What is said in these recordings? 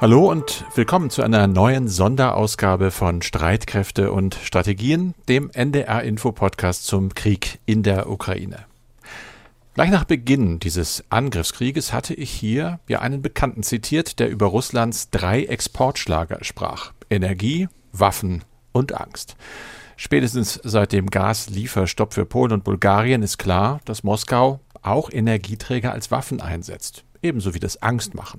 Hallo und willkommen zu einer neuen Sonderausgabe von Streitkräfte und Strategien, dem NDR Info Podcast zum Krieg in der Ukraine. Gleich nach Beginn dieses Angriffskrieges hatte ich hier ja einen Bekannten zitiert, der über Russlands drei Exportschlager sprach. Energie, Waffen und Angst. Spätestens seit dem Gaslieferstopp für Polen und Bulgarien ist klar, dass Moskau auch Energieträger als Waffen einsetzt, ebenso wie das Angstmachen.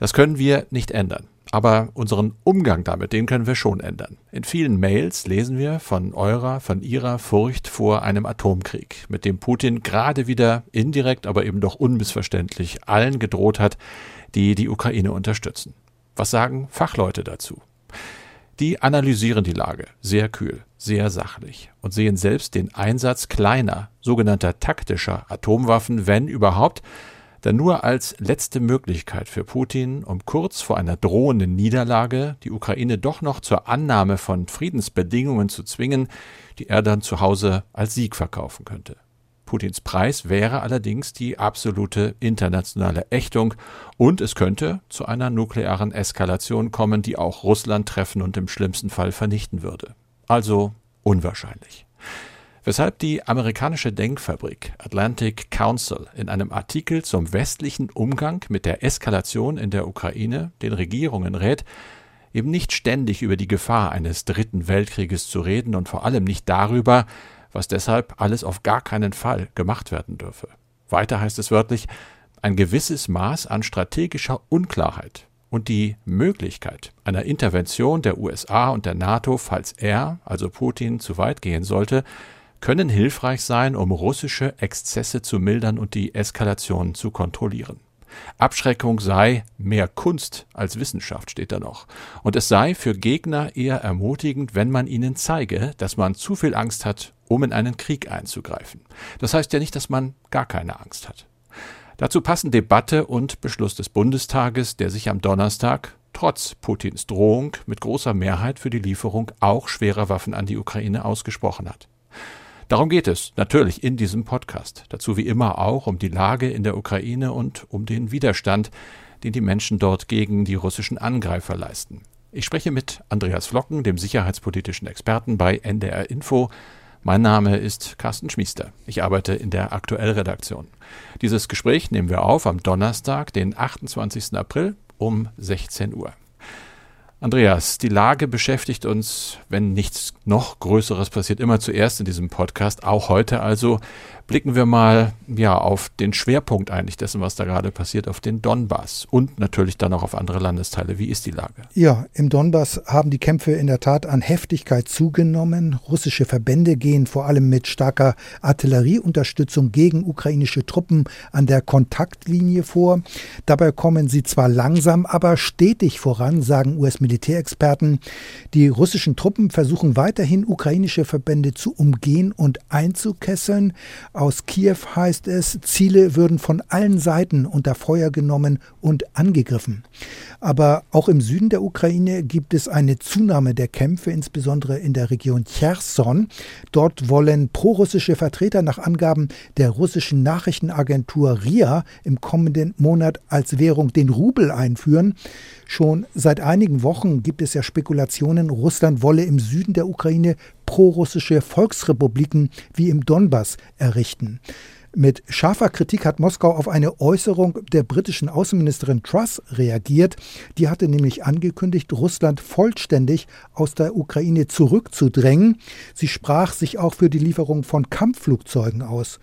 Das können wir nicht ändern. Aber unseren Umgang damit, den können wir schon ändern. In vielen Mails lesen wir von eurer, von ihrer Furcht vor einem Atomkrieg, mit dem Putin gerade wieder indirekt, aber eben doch unmissverständlich allen gedroht hat, die die Ukraine unterstützen. Was sagen Fachleute dazu? Die analysieren die Lage sehr kühl, sehr sachlich und sehen selbst den Einsatz kleiner, sogenannter taktischer Atomwaffen, wenn überhaupt, dann nur als letzte Möglichkeit für Putin, um kurz vor einer drohenden Niederlage die Ukraine doch noch zur Annahme von Friedensbedingungen zu zwingen, die er dann zu Hause als Sieg verkaufen könnte. Putins Preis wäre allerdings die absolute internationale Ächtung und es könnte zu einer nuklearen Eskalation kommen, die auch Russland treffen und im schlimmsten Fall vernichten würde. Also unwahrscheinlich weshalb die amerikanische Denkfabrik Atlantic Council in einem Artikel zum westlichen Umgang mit der Eskalation in der Ukraine den Regierungen rät, eben nicht ständig über die Gefahr eines dritten Weltkrieges zu reden und vor allem nicht darüber, was deshalb alles auf gar keinen Fall gemacht werden dürfe. Weiter heißt es wörtlich, ein gewisses Maß an strategischer Unklarheit und die Möglichkeit einer Intervention der USA und der NATO, falls er, also Putin, zu weit gehen sollte, können hilfreich sein, um russische Exzesse zu mildern und die Eskalation zu kontrollieren. Abschreckung sei mehr Kunst als Wissenschaft, steht da noch. Und es sei für Gegner eher ermutigend, wenn man ihnen zeige, dass man zu viel Angst hat, um in einen Krieg einzugreifen. Das heißt ja nicht, dass man gar keine Angst hat. Dazu passen Debatte und Beschluss des Bundestages, der sich am Donnerstag trotz Putins Drohung mit großer Mehrheit für die Lieferung auch schwerer Waffen an die Ukraine ausgesprochen hat. Darum geht es natürlich in diesem Podcast. Dazu wie immer auch um die Lage in der Ukraine und um den Widerstand, den die Menschen dort gegen die russischen Angreifer leisten. Ich spreche mit Andreas Flocken, dem sicherheitspolitischen Experten bei NDR Info. Mein Name ist Carsten Schmiester. Ich arbeite in der Aktuellredaktion. Dieses Gespräch nehmen wir auf am Donnerstag, den 28. April um 16 Uhr. Andreas, die Lage beschäftigt uns, wenn nichts noch Größeres passiert, immer zuerst in diesem Podcast, auch heute also blicken wir mal ja auf den Schwerpunkt eigentlich dessen, was da gerade passiert, auf den Donbass und natürlich dann auch auf andere Landesteile. Wie ist die Lage? Ja, im Donbass haben die Kämpfe in der Tat an Heftigkeit zugenommen. Russische Verbände gehen vor allem mit starker Artillerieunterstützung gegen ukrainische Truppen an der Kontaktlinie vor. Dabei kommen sie zwar langsam, aber stetig voran, sagen US-Militärexperten. Die russischen Truppen versuchen weiterhin ukrainische Verbände zu umgehen und einzukesseln. Aus Kiew heißt es, Ziele würden von allen Seiten unter Feuer genommen und angegriffen. Aber auch im Süden der Ukraine gibt es eine Zunahme der Kämpfe, insbesondere in der Region Cherson. Dort wollen prorussische Vertreter nach Angaben der russischen Nachrichtenagentur RIA im kommenden Monat als Währung den Rubel einführen. Schon seit einigen Wochen gibt es ja Spekulationen, Russland wolle im Süden der Ukraine prorussische Volksrepubliken wie im Donbass errichten. Mit scharfer Kritik hat Moskau auf eine Äußerung der britischen Außenministerin Truss reagiert. Die hatte nämlich angekündigt, Russland vollständig aus der Ukraine zurückzudrängen. Sie sprach sich auch für die Lieferung von Kampfflugzeugen aus.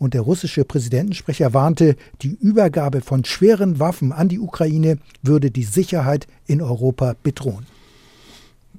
Und der russische Präsidentensprecher warnte, die Übergabe von schweren Waffen an die Ukraine würde die Sicherheit in Europa bedrohen.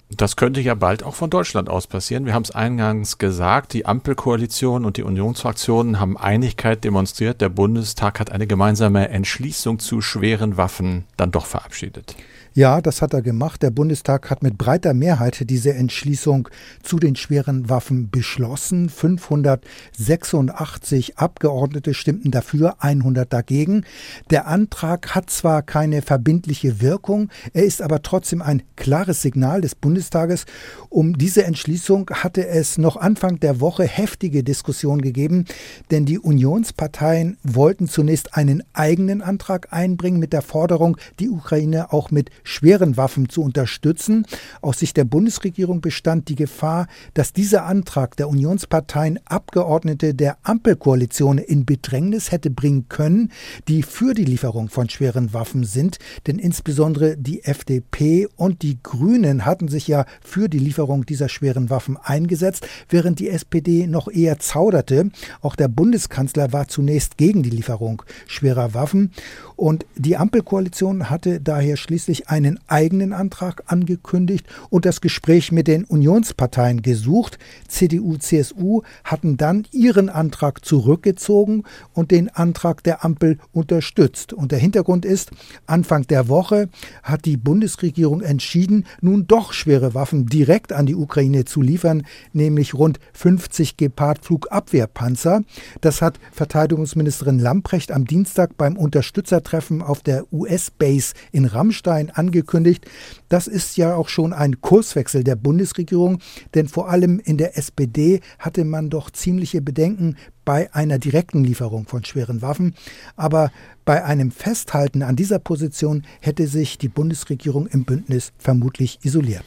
Das könnte ja bald auch von Deutschland aus passieren. Wir haben es eingangs gesagt, die Ampelkoalition und die Unionsfraktionen haben Einigkeit demonstriert. Der Bundestag hat eine gemeinsame Entschließung zu schweren Waffen dann doch verabschiedet. Ja, das hat er gemacht. Der Bundestag hat mit breiter Mehrheit diese Entschließung zu den schweren Waffen beschlossen. 586 Abgeordnete stimmten dafür, 100 dagegen. Der Antrag hat zwar keine verbindliche Wirkung, er ist aber trotzdem ein klares Signal des Bundestages. Um diese Entschließung hatte es noch Anfang der Woche heftige Diskussionen gegeben, denn die Unionsparteien wollten zunächst einen eigenen Antrag einbringen mit der Forderung, die Ukraine auch mit schweren Waffen zu unterstützen. Aus Sicht der Bundesregierung bestand die Gefahr, dass dieser Antrag der Unionsparteien Abgeordnete der Ampelkoalition in Bedrängnis hätte bringen können, die für die Lieferung von schweren Waffen sind. Denn insbesondere die FDP und die Grünen hatten sich ja für die Lieferung dieser schweren Waffen eingesetzt, während die SPD noch eher zauderte. Auch der Bundeskanzler war zunächst gegen die Lieferung schwerer Waffen. Und die Ampelkoalition hatte daher schließlich einen eigenen Antrag angekündigt und das Gespräch mit den Unionsparteien gesucht. CDU, CSU hatten dann ihren Antrag zurückgezogen und den Antrag der Ampel unterstützt. Und der Hintergrund ist, Anfang der Woche hat die Bundesregierung entschieden, nun doch schwere Waffen direkt an die Ukraine zu liefern, nämlich rund 50 Gepard-Flugabwehrpanzer. Das hat Verteidigungsministerin Lamprecht am Dienstag beim Unterstützertreffen Treffen auf der US-Base in Rammstein angekündigt. Das ist ja auch schon ein Kurswechsel der Bundesregierung, denn vor allem in der SPD hatte man doch ziemliche Bedenken bei einer direkten Lieferung von schweren Waffen. Aber bei einem Festhalten an dieser Position hätte sich die Bundesregierung im Bündnis vermutlich isoliert.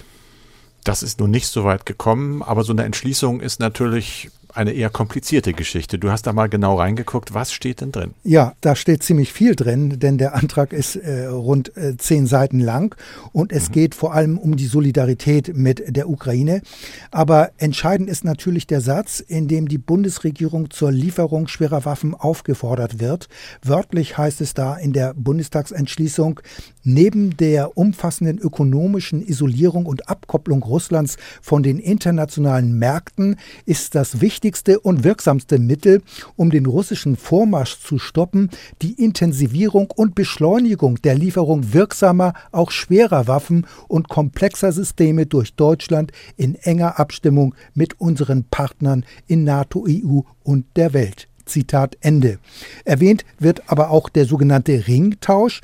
Das ist nun nicht so weit gekommen, aber so eine Entschließung ist natürlich eine eher komplizierte Geschichte. Du hast da mal genau reingeguckt. Was steht denn drin? Ja, da steht ziemlich viel drin, denn der Antrag ist äh, rund äh, zehn Seiten lang und es mhm. geht vor allem um die Solidarität mit der Ukraine. Aber entscheidend ist natürlich der Satz, in dem die Bundesregierung zur Lieferung schwerer Waffen aufgefordert wird. Wörtlich heißt es da in der Bundestagsentschließung, neben der umfassenden ökonomischen Isolierung und Abkopplung Russlands von den internationalen Märkten ist das wichtigste wichtigste und wirksamste Mittel, um den russischen Vormarsch zu stoppen, die Intensivierung und Beschleunigung der Lieferung wirksamer, auch schwerer Waffen und komplexer Systeme durch Deutschland in enger Abstimmung mit unseren Partnern in NATO, EU und der Welt. Zitat Ende. Erwähnt wird aber auch der sogenannte Ringtausch,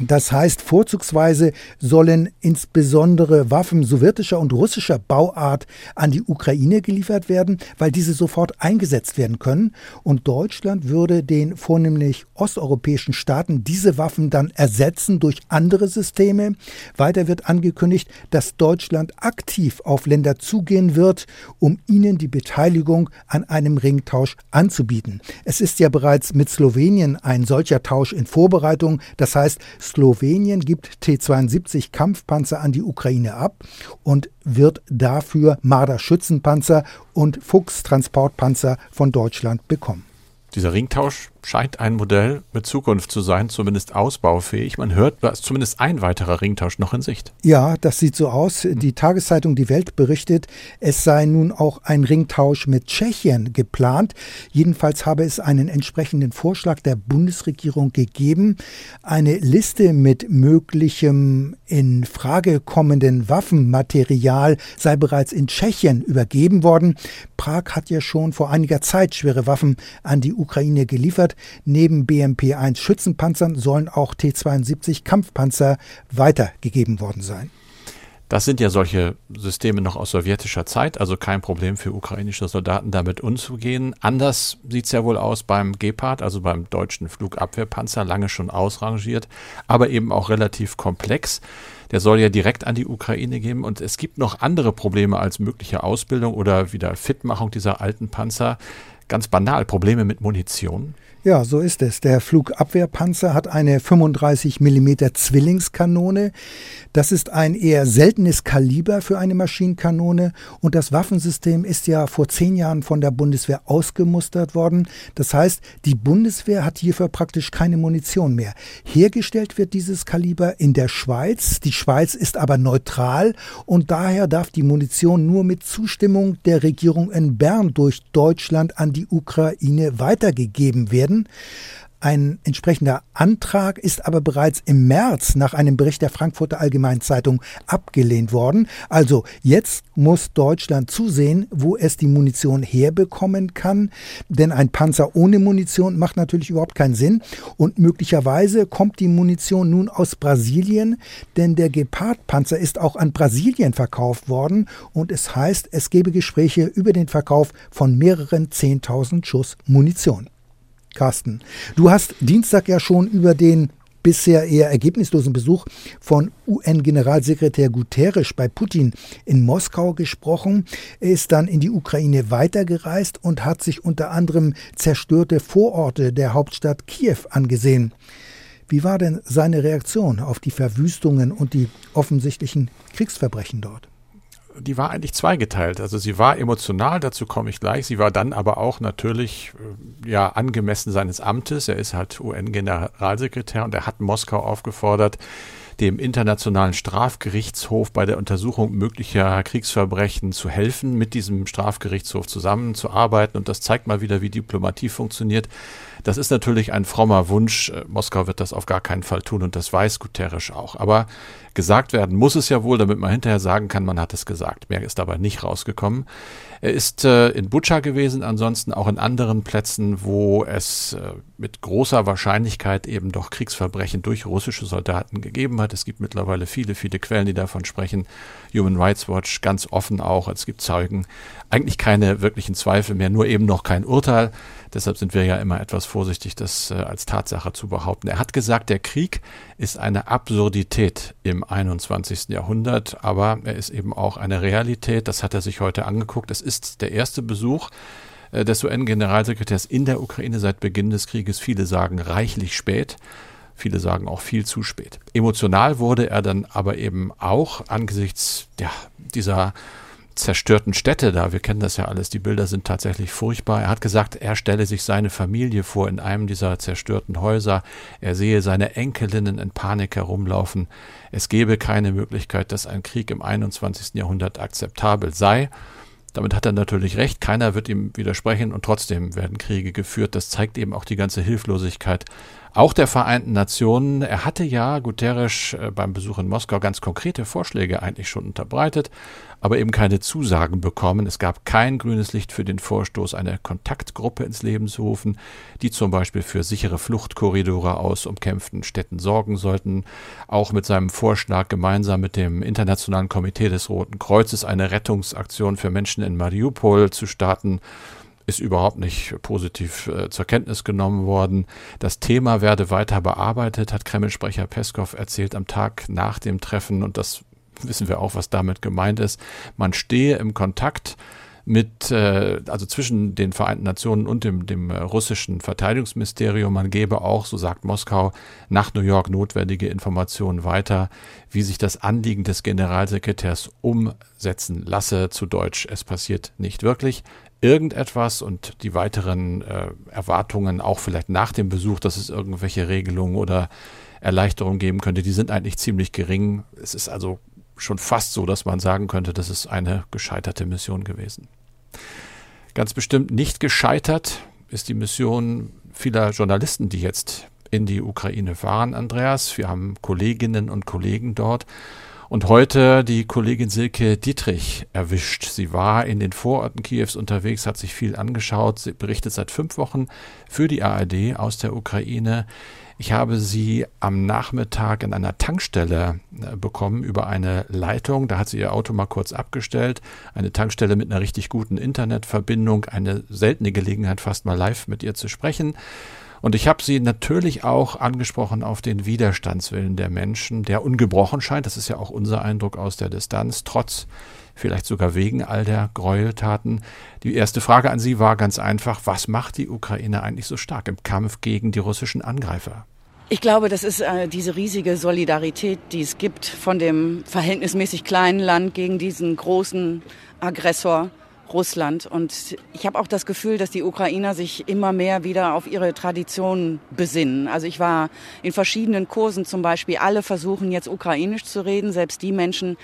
das heißt, vorzugsweise sollen insbesondere Waffen sowjetischer und russischer Bauart an die Ukraine geliefert werden, weil diese sofort eingesetzt werden können. Und Deutschland würde den vornehmlich osteuropäischen Staaten diese Waffen dann ersetzen durch andere Systeme. Weiter wird angekündigt, dass Deutschland aktiv auf Länder zugehen wird, um ihnen die Beteiligung an einem Ringtausch anzubieten. Es ist ja bereits mit Slowenien ein solcher Tausch in Vorbereitung. Das heißt, Slowenien gibt T-72 Kampfpanzer an die Ukraine ab und wird dafür Marder-Schützenpanzer und Fuchs-Transportpanzer von Deutschland bekommen. Dieser Ringtausch scheint ein Modell mit Zukunft zu sein, zumindest ausbaufähig. Man hört, da ist zumindest ein weiterer Ringtausch noch in Sicht. Ja, das sieht so aus. Die Tageszeitung Die Welt berichtet, es sei nun auch ein Ringtausch mit Tschechien geplant. Jedenfalls habe es einen entsprechenden Vorschlag der Bundesregierung gegeben. Eine Liste mit möglichem in Frage kommenden Waffenmaterial sei bereits in Tschechien übergeben worden. Prag hat ja schon vor einiger Zeit schwere Waffen an die Ukraine geliefert. Neben BMP-1 Schützenpanzern sollen auch T-72 Kampfpanzer weitergegeben worden sein. Das sind ja solche Systeme noch aus sowjetischer Zeit, also kein Problem für ukrainische Soldaten damit umzugehen. Anders sieht es ja wohl aus beim Gepard, also beim deutschen Flugabwehrpanzer, lange schon ausrangiert, aber eben auch relativ komplex. Der soll ja direkt an die Ukraine gehen und es gibt noch andere Probleme als mögliche Ausbildung oder wieder Fitmachung dieser alten Panzer. Ganz banal, Probleme mit Munition. Ja, so ist es. Der Flugabwehrpanzer hat eine 35 mm Zwillingskanone. Das ist ein eher seltenes Kaliber für eine Maschinenkanone und das Waffensystem ist ja vor zehn Jahren von der Bundeswehr ausgemustert worden. Das heißt, die Bundeswehr hat hierfür praktisch keine Munition mehr. Hergestellt wird dieses Kaliber in der Schweiz. Die Schweiz ist aber neutral und daher darf die Munition nur mit Zustimmung der Regierung in Bern durch Deutschland an die Ukraine weitergegeben werden werden. Ein entsprechender Antrag ist aber bereits im März nach einem Bericht der Frankfurter Allgemeinen Zeitung abgelehnt worden. Also jetzt muss Deutschland zusehen, wo es die Munition herbekommen kann, denn ein Panzer ohne Munition macht natürlich überhaupt keinen Sinn und möglicherweise kommt die Munition nun aus Brasilien, denn der Gepard-Panzer ist auch an Brasilien verkauft worden und es heißt, es gebe Gespräche über den Verkauf von mehreren 10.000 Schuss Munition. Carsten, du hast Dienstag ja schon über den bisher eher ergebnislosen Besuch von UN-Generalsekretär Guterres bei Putin in Moskau gesprochen. Er ist dann in die Ukraine weitergereist und hat sich unter anderem zerstörte Vororte der Hauptstadt Kiew angesehen. Wie war denn seine Reaktion auf die Verwüstungen und die offensichtlichen Kriegsverbrechen dort? Die war eigentlich zweigeteilt. Also sie war emotional, dazu komme ich gleich. Sie war dann aber auch natürlich äh, ja angemessen seines Amtes. Er ist halt UN-Generalsekretär und er hat Moskau aufgefordert, dem Internationalen Strafgerichtshof bei der Untersuchung möglicher Kriegsverbrechen zu helfen, mit diesem Strafgerichtshof zusammenzuarbeiten. Und das zeigt mal wieder, wie Diplomatie funktioniert. Das ist natürlich ein frommer Wunsch. Äh, Moskau wird das auf gar keinen Fall tun und das weiß Guterres auch. Aber gesagt werden muss es ja wohl, damit man hinterher sagen kann, man hat es gesagt. Mehr ist dabei nicht rausgekommen. Er ist äh, in Butscha gewesen, ansonsten auch in anderen Plätzen, wo es äh, mit großer Wahrscheinlichkeit eben doch Kriegsverbrechen durch russische Soldaten gegeben hat. Es gibt mittlerweile viele, viele Quellen, die davon sprechen. Human Rights Watch ganz offen auch. Es gibt Zeugen. Eigentlich keine wirklichen Zweifel mehr, nur eben noch kein Urteil. Deshalb sind wir ja immer etwas vorsichtig, das äh, als Tatsache zu behaupten. Er hat gesagt, der Krieg ist eine Absurdität im 21. Jahrhundert, aber er ist eben auch eine Realität. Das hat er sich heute angeguckt. Es ist der erste Besuch äh, des UN-Generalsekretärs in der Ukraine seit Beginn des Krieges. Viele sagen reichlich spät. Viele sagen auch viel zu spät. Emotional wurde er dann aber eben auch angesichts ja, dieser zerstörten Städte da. Wir kennen das ja alles. Die Bilder sind tatsächlich furchtbar. Er hat gesagt, er stelle sich seine Familie vor in einem dieser zerstörten Häuser. Er sehe seine Enkelinnen in Panik herumlaufen. Es gebe keine Möglichkeit, dass ein Krieg im 21. Jahrhundert akzeptabel sei. Damit hat er natürlich recht. Keiner wird ihm widersprechen und trotzdem werden Kriege geführt. Das zeigt eben auch die ganze Hilflosigkeit auch der Vereinten Nationen. Er hatte ja Guterres äh, beim Besuch in Moskau ganz konkrete Vorschläge eigentlich schon unterbreitet, aber eben keine Zusagen bekommen. Es gab kein grünes Licht für den Vorstoß, eine Kontaktgruppe ins Leben zu rufen, die zum Beispiel für sichere Fluchtkorridore aus umkämpften Städten sorgen sollten. Auch mit seinem Vorschlag, gemeinsam mit dem Internationalen Komitee des Roten Kreuzes eine Rettungsaktion für Menschen in Mariupol zu starten, ist überhaupt nicht positiv äh, zur Kenntnis genommen worden. Das Thema werde weiter bearbeitet, hat Kreml-Sprecher Peskov erzählt am Tag nach dem Treffen und das wissen wir auch, was damit gemeint ist. Man stehe im Kontakt mit, äh, also zwischen den Vereinten Nationen und dem, dem äh, russischen Verteidigungsministerium. Man gebe auch, so sagt Moskau, nach New York notwendige Informationen weiter, wie sich das Anliegen des Generalsekretärs umsetzen lasse. Zu Deutsch, es passiert nicht wirklich irgendetwas und die weiteren äh, Erwartungen auch vielleicht nach dem Besuch, dass es irgendwelche Regelungen oder Erleichterungen geben könnte, die sind eigentlich ziemlich gering. Es ist also schon fast so, dass man sagen könnte, das ist eine gescheiterte Mission gewesen. Ganz bestimmt nicht gescheitert ist die Mission vieler Journalisten, die jetzt in die Ukraine fahren, Andreas. Wir haben Kolleginnen und Kollegen dort und heute die Kollegin Silke Dietrich erwischt. Sie war in den Vororten Kiews unterwegs, hat sich viel angeschaut. Sie berichtet seit fünf Wochen für die ARD aus der Ukraine. Ich habe sie am Nachmittag in einer Tankstelle äh, bekommen über eine Leitung. Da hat sie ihr Auto mal kurz abgestellt. Eine Tankstelle mit einer richtig guten Internetverbindung. Eine seltene Gelegenheit, fast mal live mit ihr zu sprechen. Und ich habe sie natürlich auch angesprochen auf den Widerstandswillen der Menschen, der ungebrochen scheint. Das ist ja auch unser Eindruck aus der Distanz, trotz vielleicht sogar wegen all der Gräueltaten. Die erste Frage an Sie war ganz einfach, was macht die Ukraine eigentlich so stark im Kampf gegen die russischen Angreifer? Ich glaube, das ist äh, diese riesige Solidarität, die es gibt von dem verhältnismäßig kleinen Land gegen diesen großen Aggressor Russland. Und ich habe auch das Gefühl, dass die Ukrainer sich immer mehr wieder auf ihre Tradition besinnen. Also ich war in verschiedenen Kursen zum Beispiel, alle versuchen jetzt ukrainisch zu reden, selbst die Menschen,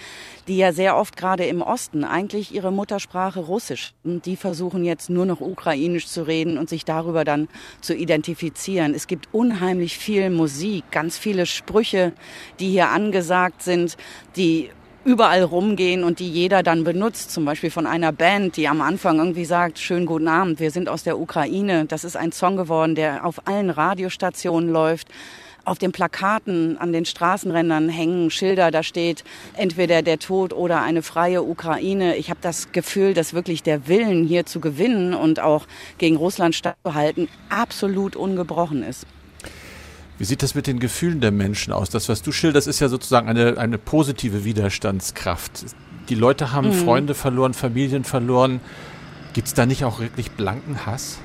die ja sehr oft gerade im Osten eigentlich ihre Muttersprache Russisch, die versuchen jetzt nur noch ukrainisch zu reden und sich darüber dann zu identifizieren. Es gibt unheimlich viel Musik, ganz viele Sprüche, die hier angesagt sind, die überall rumgehen und die jeder dann benutzt, zum Beispiel von einer Band, die am Anfang irgendwie sagt, schönen guten Abend, wir sind aus der Ukraine. Das ist ein Song geworden, der auf allen Radiostationen läuft. Auf den Plakaten an den Straßenrändern hängen Schilder, da steht entweder der Tod oder eine freie Ukraine. Ich habe das Gefühl, dass wirklich der Willen hier zu gewinnen und auch gegen Russland stattzuhalten absolut ungebrochen ist. Wie sieht das mit den Gefühlen der Menschen aus? Das, was du schilderst, ist ja sozusagen eine, eine positive Widerstandskraft. Die Leute haben mhm. Freunde verloren, Familien verloren. Gibt es da nicht auch wirklich blanken Hass?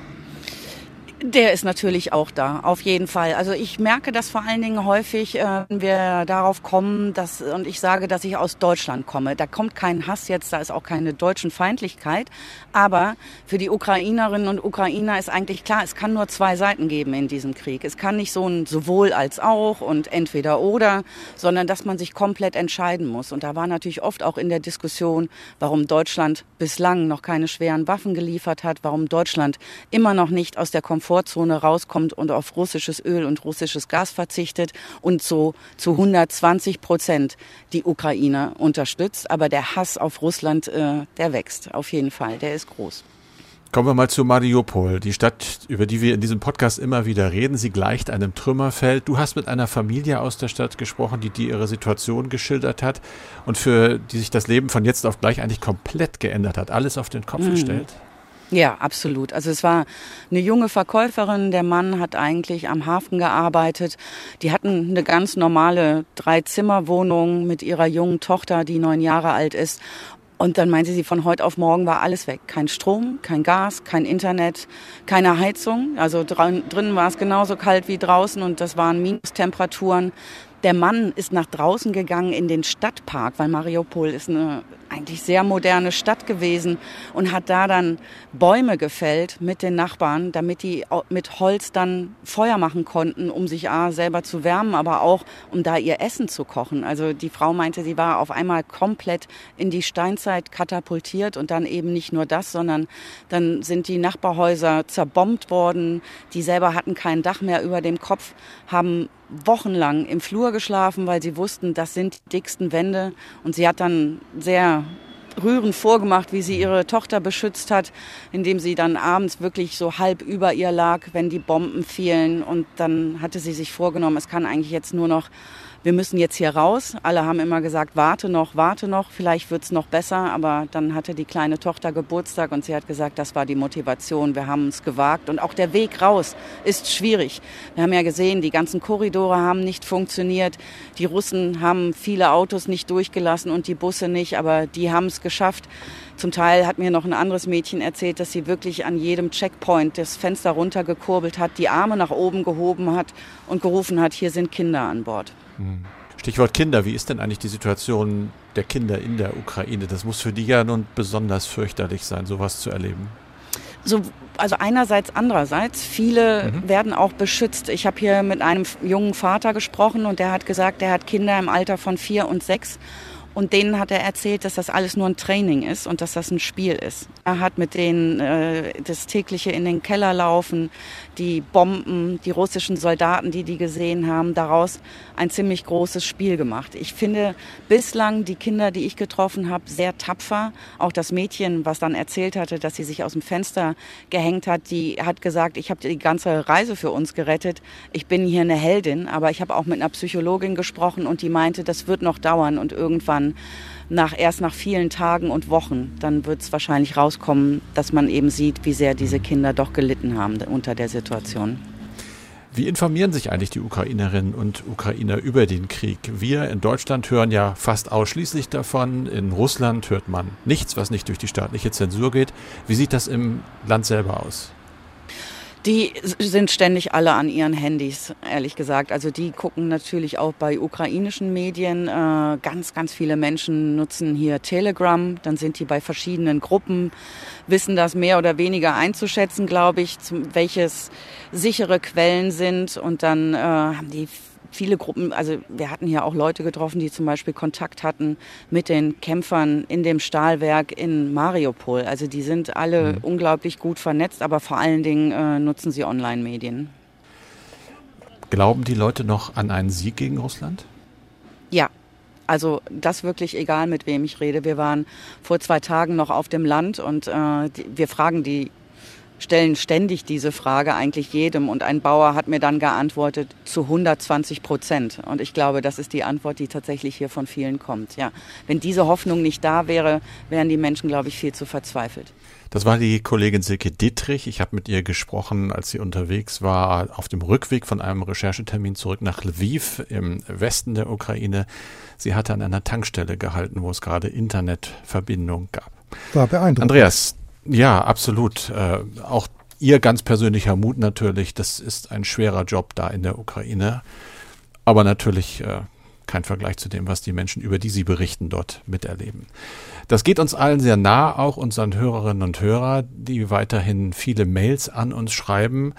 Der ist natürlich auch da, auf jeden Fall. Also ich merke das vor allen Dingen häufig, äh, wenn wir darauf kommen, dass, und ich sage, dass ich aus Deutschland komme. Da kommt kein Hass jetzt, da ist auch keine deutschen Feindlichkeit. Aber für die Ukrainerinnen und Ukrainer ist eigentlich klar, es kann nur zwei Seiten geben in diesem Krieg. Es kann nicht so ein sowohl als auch und entweder oder, sondern dass man sich komplett entscheiden muss. Und da war natürlich oft auch in der Diskussion, warum Deutschland bislang noch keine schweren Waffen geliefert hat, warum Deutschland immer noch nicht aus der Komfort Komfortzone rauskommt und auf russisches Öl und russisches Gas verzichtet und so zu 120 Prozent die Ukraine unterstützt. Aber der Hass auf Russland, äh, der wächst auf jeden Fall, der ist groß. Kommen wir mal zu Mariupol, die Stadt, über die wir in diesem Podcast immer wieder reden. Sie gleicht einem Trümmerfeld. Du hast mit einer Familie aus der Stadt gesprochen, die dir ihre Situation geschildert hat und für die sich das Leben von jetzt auf gleich eigentlich komplett geändert hat, alles auf den Kopf mhm. gestellt. Ja, absolut. Also es war eine junge Verkäuferin. Der Mann hat eigentlich am Hafen gearbeitet. Die hatten eine ganz normale Drei-Zimmer-Wohnung mit ihrer jungen Tochter, die neun Jahre alt ist. Und dann meinte sie, von heute auf morgen war alles weg. Kein Strom, kein Gas, kein Internet, keine Heizung. Also drinnen war es genauso kalt wie draußen und das waren Minustemperaturen. Der Mann ist nach draußen gegangen in den Stadtpark, weil Mariupol ist eine eigentlich sehr moderne Stadt gewesen und hat da dann Bäume gefällt mit den Nachbarn, damit die mit Holz dann Feuer machen konnten, um sich A, selber zu wärmen, aber auch um da ihr Essen zu kochen. Also die Frau meinte, sie war auf einmal komplett in die Steinzeit katapultiert und dann eben nicht nur das, sondern dann sind die Nachbarhäuser zerbombt worden, die selber hatten kein Dach mehr über dem Kopf, haben wochenlang im Flur geschlafen, weil sie wussten, das sind die dicksten Wände. Und sie hat dann sehr rührend vorgemacht, wie sie ihre Tochter beschützt hat, indem sie dann abends wirklich so halb über ihr lag, wenn die Bomben fielen. Und dann hatte sie sich vorgenommen, es kann eigentlich jetzt nur noch wir müssen jetzt hier raus. Alle haben immer gesagt, warte noch, warte noch, vielleicht wird's noch besser. Aber dann hatte die kleine Tochter Geburtstag und sie hat gesagt, das war die Motivation, wir haben es gewagt. Und auch der Weg raus ist schwierig. Wir haben ja gesehen, die ganzen Korridore haben nicht funktioniert. Die Russen haben viele Autos nicht durchgelassen und die Busse nicht, aber die haben es geschafft. Zum Teil hat mir noch ein anderes Mädchen erzählt, dass sie wirklich an jedem Checkpoint das Fenster runtergekurbelt hat, die Arme nach oben gehoben hat und gerufen hat, hier sind Kinder an Bord. Hm. Stichwort Kinder. Wie ist denn eigentlich die Situation der Kinder in der Ukraine? Das muss für die ja nun besonders fürchterlich sein, sowas zu erleben. So, also einerseits, andererseits, viele mhm. werden auch beschützt. Ich habe hier mit einem jungen Vater gesprochen und der hat gesagt, er hat Kinder im Alter von vier und sechs und denen hat er erzählt, dass das alles nur ein Training ist und dass das ein Spiel ist. Er hat mit denen äh, das tägliche in den Keller laufen, die Bomben, die russischen Soldaten, die die gesehen haben, daraus ein ziemlich großes Spiel gemacht. Ich finde bislang die Kinder, die ich getroffen habe, sehr tapfer. Auch das Mädchen, was dann erzählt hatte, dass sie sich aus dem Fenster gehängt hat, die hat gesagt, ich habe die ganze Reise für uns gerettet. Ich bin hier eine Heldin, aber ich habe auch mit einer Psychologin gesprochen und die meinte, das wird noch dauern und irgendwann nach, erst nach vielen Tagen und Wochen, dann wird es wahrscheinlich rauskommen, dass man eben sieht, wie sehr diese Kinder doch gelitten haben unter der Situation. Wie informieren sich eigentlich die Ukrainerinnen und Ukrainer über den Krieg? Wir in Deutschland hören ja fast ausschließlich davon. In Russland hört man nichts, was nicht durch die staatliche Zensur geht. Wie sieht das im Land selber aus? Die sind ständig alle an ihren Handys, ehrlich gesagt. Also die gucken natürlich auch bei ukrainischen Medien. Äh, ganz, ganz viele Menschen nutzen hier Telegram. Dann sind die bei verschiedenen Gruppen, wissen das mehr oder weniger einzuschätzen, glaube ich, welches sichere Quellen sind. Und dann äh, haben die viele Gruppen, also wir hatten hier auch Leute getroffen, die zum Beispiel Kontakt hatten mit den Kämpfern in dem Stahlwerk in Mariupol. Also die sind alle mhm. unglaublich gut vernetzt, aber vor allen Dingen äh, nutzen sie Online-Medien. Glauben die Leute noch an einen Sieg gegen Russland? Ja, also das wirklich egal, mit wem ich rede. Wir waren vor zwei Tagen noch auf dem Land und äh, die, wir fragen die stellen ständig diese Frage eigentlich jedem. Und ein Bauer hat mir dann geantwortet, zu 120 Prozent. Und ich glaube, das ist die Antwort, die tatsächlich hier von vielen kommt. Ja. Wenn diese Hoffnung nicht da wäre, wären die Menschen, glaube ich, viel zu verzweifelt. Das war die Kollegin Silke Dittrich. Ich habe mit ihr gesprochen, als sie unterwegs war, auf dem Rückweg von einem Recherchetermin zurück nach Lviv im Westen der Ukraine. Sie hatte an einer Tankstelle gehalten, wo es gerade Internetverbindung gab. War beeindruckend. Andreas, ja, absolut. Äh, auch Ihr ganz persönlicher Mut natürlich. Das ist ein schwerer Job da in der Ukraine. Aber natürlich äh, kein Vergleich zu dem, was die Menschen, über die Sie berichten, dort miterleben. Das geht uns allen sehr nah, auch unseren Hörerinnen und Hörern, die weiterhin viele Mails an uns schreiben.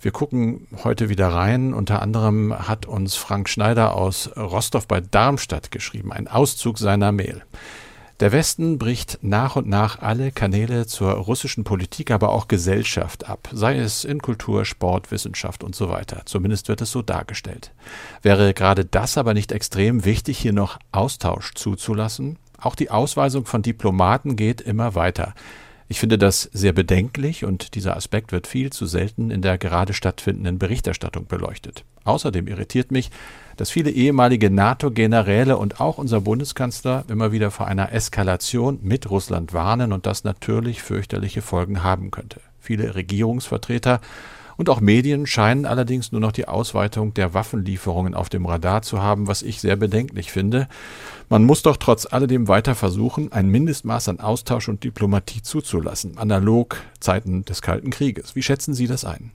Wir gucken heute wieder rein. Unter anderem hat uns Frank Schneider aus Rostov bei Darmstadt geschrieben, ein Auszug seiner Mail. Der Westen bricht nach und nach alle Kanäle zur russischen Politik, aber auch Gesellschaft ab, sei es in Kultur, Sport, Wissenschaft und so weiter. Zumindest wird es so dargestellt. Wäre gerade das aber nicht extrem wichtig, hier noch Austausch zuzulassen? Auch die Ausweisung von Diplomaten geht immer weiter. Ich finde das sehr bedenklich und dieser Aspekt wird viel zu selten in der gerade stattfindenden Berichterstattung beleuchtet. Außerdem irritiert mich, dass viele ehemalige NATO-Generäle und auch unser Bundeskanzler immer wieder vor einer Eskalation mit Russland warnen und das natürlich fürchterliche Folgen haben könnte. Viele Regierungsvertreter und auch Medien scheinen allerdings nur noch die Ausweitung der Waffenlieferungen auf dem Radar zu haben, was ich sehr bedenklich finde. Man muss doch trotz alledem weiter versuchen, ein Mindestmaß an Austausch und Diplomatie zuzulassen, analog Zeiten des Kalten Krieges. Wie schätzen Sie das ein?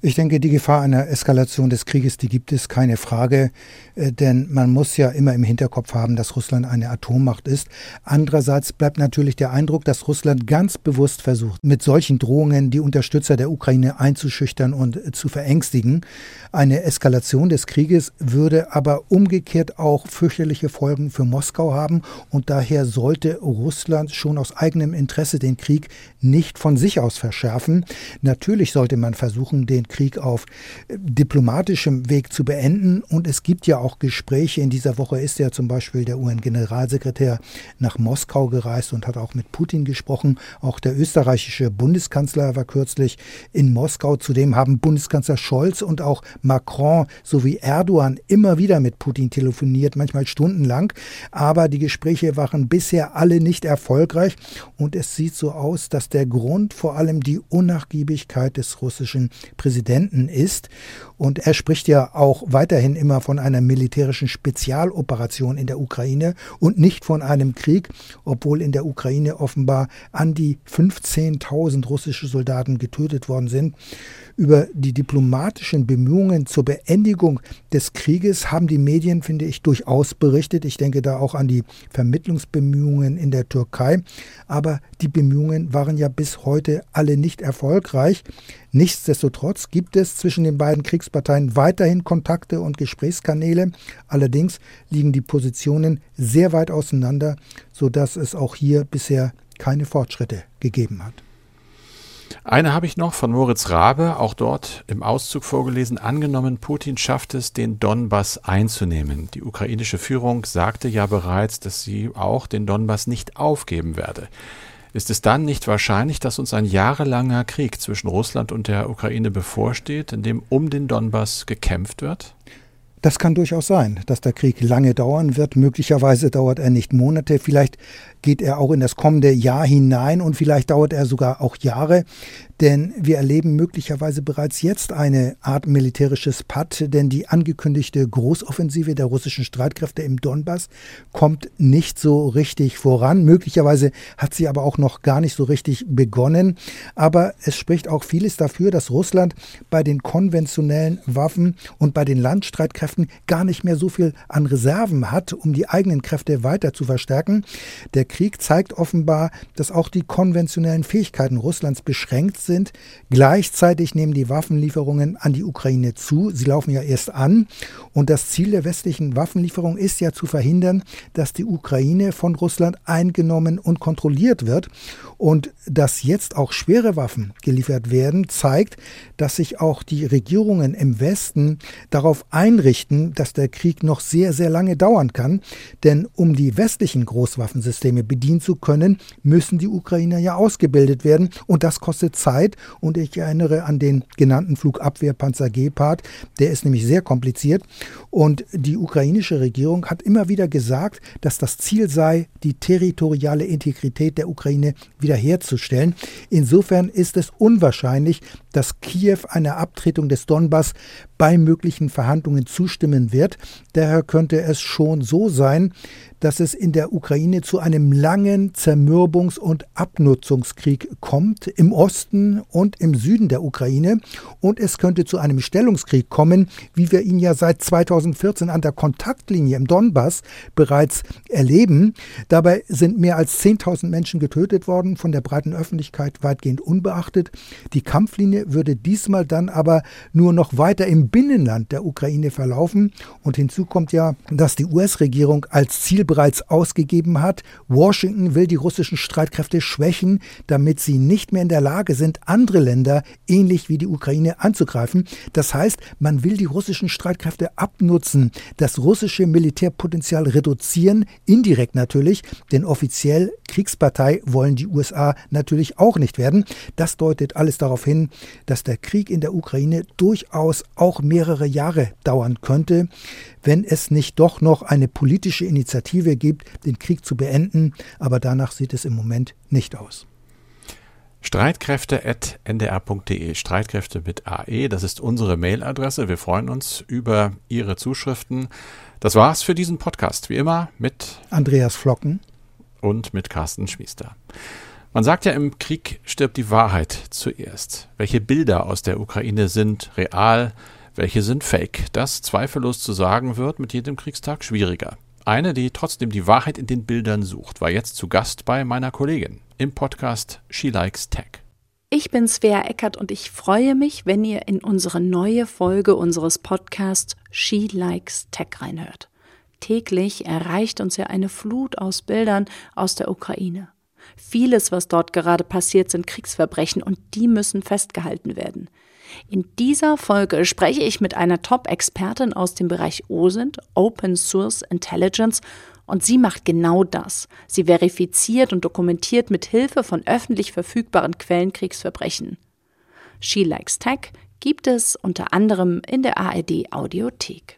Ich denke, die Gefahr einer Eskalation des Krieges, die gibt es, keine Frage. Äh, denn man muss ja immer im Hinterkopf haben, dass Russland eine Atommacht ist. Andererseits bleibt natürlich der Eindruck, dass Russland ganz bewusst versucht, mit solchen Drohungen die Unterstützer der Ukraine einzuschüchtern und äh, zu verängstigen. Eine Eskalation des Krieges würde aber umgekehrt auch fürchterliche Folgen für Moskau haben. Und daher sollte Russland schon aus eigenem Interesse den Krieg nicht von sich aus verschärfen. Natürlich sollte man versuchen, den Krieg auf diplomatischem Weg zu beenden. Und es gibt ja auch Gespräche. In dieser Woche ist ja zum Beispiel der UN-Generalsekretär nach Moskau gereist und hat auch mit Putin gesprochen. Auch der österreichische Bundeskanzler war kürzlich in Moskau. Zudem haben Bundeskanzler Scholz und auch Macron sowie Erdogan immer wieder mit Putin telefoniert, manchmal stundenlang. Aber die Gespräche waren bisher alle nicht erfolgreich. Und es sieht so aus, dass der Grund vor allem die Unnachgiebigkeit des russischen Präsidenten Präsidenten ist. Und er spricht ja auch weiterhin immer von einer militärischen Spezialoperation in der Ukraine und nicht von einem Krieg, obwohl in der Ukraine offenbar an die 15.000 russische Soldaten getötet worden sind. Über die diplomatischen Bemühungen zur Beendigung des Krieges haben die Medien, finde ich, durchaus berichtet. Ich denke da auch an die Vermittlungsbemühungen in der Türkei. Aber die Bemühungen waren ja bis heute alle nicht erfolgreich. Nichtsdestotrotz gibt es zwischen den beiden Kriegsparteien weiterhin Kontakte und Gesprächskanäle. Allerdings liegen die Positionen sehr weit auseinander, sodass es auch hier bisher keine Fortschritte gegeben hat. Eine habe ich noch von Moritz Rabe, auch dort im Auszug vorgelesen. Angenommen, Putin schafft es, den Donbass einzunehmen. Die ukrainische Führung sagte ja bereits, dass sie auch den Donbass nicht aufgeben werde. Ist es dann nicht wahrscheinlich, dass uns ein jahrelanger Krieg zwischen Russland und der Ukraine bevorsteht, in dem um den Donbass gekämpft wird? Das kann durchaus sein, dass der Krieg lange dauern wird. Möglicherweise dauert er nicht Monate, vielleicht geht er auch in das kommende Jahr hinein und vielleicht dauert er sogar auch Jahre. Denn wir erleben möglicherweise bereits jetzt eine Art militärisches Patt, denn die angekündigte Großoffensive der russischen Streitkräfte im Donbass kommt nicht so richtig voran. Möglicherweise hat sie aber auch noch gar nicht so richtig begonnen. Aber es spricht auch vieles dafür, dass Russland bei den konventionellen Waffen und bei den Landstreitkräften gar nicht mehr so viel an Reserven hat, um die eigenen Kräfte weiter zu verstärken. Der Krieg zeigt offenbar, dass auch die konventionellen Fähigkeiten Russlands beschränkt sind. Gleichzeitig nehmen die Waffenlieferungen an die Ukraine zu. Sie laufen ja erst an. Und das Ziel der westlichen Waffenlieferung ist ja zu verhindern, dass die Ukraine von Russland eingenommen und kontrolliert wird. Und dass jetzt auch schwere Waffen geliefert werden, zeigt, dass sich auch die Regierungen im Westen darauf einrichten, dass der Krieg noch sehr, sehr lange dauern kann. Denn um die westlichen Großwaffensysteme bedienen zu können, müssen die Ukrainer ja ausgebildet werden. Und das kostet Zeit. Und ich erinnere an den genannten Flugabwehrpanzer Gepard. Der ist nämlich sehr kompliziert. Und die ukrainische Regierung hat immer wieder gesagt, dass das Ziel sei, die territoriale Integrität der Ukraine wiederherzustellen. Insofern ist es unwahrscheinlich, dass Kiew einer Abtretung des Donbass bei möglichen Verhandlungen zustimmen wird. Daher könnte es schon so sein, dass es in der Ukraine zu einem langen Zermürbungs- und Abnutzungskrieg kommt, im Osten und im Süden der Ukraine. Und es könnte zu einem Stellungskrieg kommen, wie wir ihn ja seit 2014 an der Kontaktlinie im Donbass bereits erleben. Dabei sind mehr als 10.000 Menschen getötet worden, von der breiten Öffentlichkeit weitgehend unbeachtet. Die Kampflinie würde diesmal dann aber nur noch weiter im Binnenland der Ukraine verlaufen. Und hinzu kommt ja, dass die US-Regierung als Ziel bereits ausgegeben hat. Washington will die russischen Streitkräfte schwächen, damit sie nicht mehr in der Lage sind, andere Länder ähnlich wie die Ukraine anzugreifen. Das heißt, man will die russischen Streitkräfte abnutzen, das russische Militärpotenzial reduzieren, indirekt natürlich, denn offiziell Kriegspartei wollen die USA natürlich auch nicht werden. Das deutet alles darauf hin, dass der Krieg in der Ukraine durchaus auch mehrere Jahre dauern könnte wenn es nicht doch noch eine politische Initiative gibt, den Krieg zu beenden. Aber danach sieht es im Moment nicht aus. Streitkräfte.ndr.de, Streitkräfte mit AE, das ist unsere Mailadresse. Wir freuen uns über Ihre Zuschriften. Das war's für diesen Podcast, wie immer mit Andreas Flocken und mit Carsten Schmiester. Man sagt ja, im Krieg stirbt die Wahrheit zuerst. Welche Bilder aus der Ukraine sind real, welche sind fake? Das zweifellos zu sagen wird mit jedem Kriegstag schwieriger. Eine, die trotzdem die Wahrheit in den Bildern sucht, war jetzt zu Gast bei meiner Kollegin im Podcast She Likes Tech. Ich bin Svea Eckert und ich freue mich, wenn ihr in unsere neue Folge unseres Podcasts She Likes Tech reinhört. Täglich erreicht uns ja eine Flut aus Bildern aus der Ukraine. Vieles, was dort gerade passiert, sind Kriegsverbrechen und die müssen festgehalten werden. In dieser Folge spreche ich mit einer Top-Expertin aus dem Bereich OSINT, Open Source Intelligence, und sie macht genau das. Sie verifiziert und dokumentiert mit Hilfe von öffentlich verfügbaren Quellen Kriegsverbrechen. She Likes Tech gibt es unter anderem in der ARD Audiothek.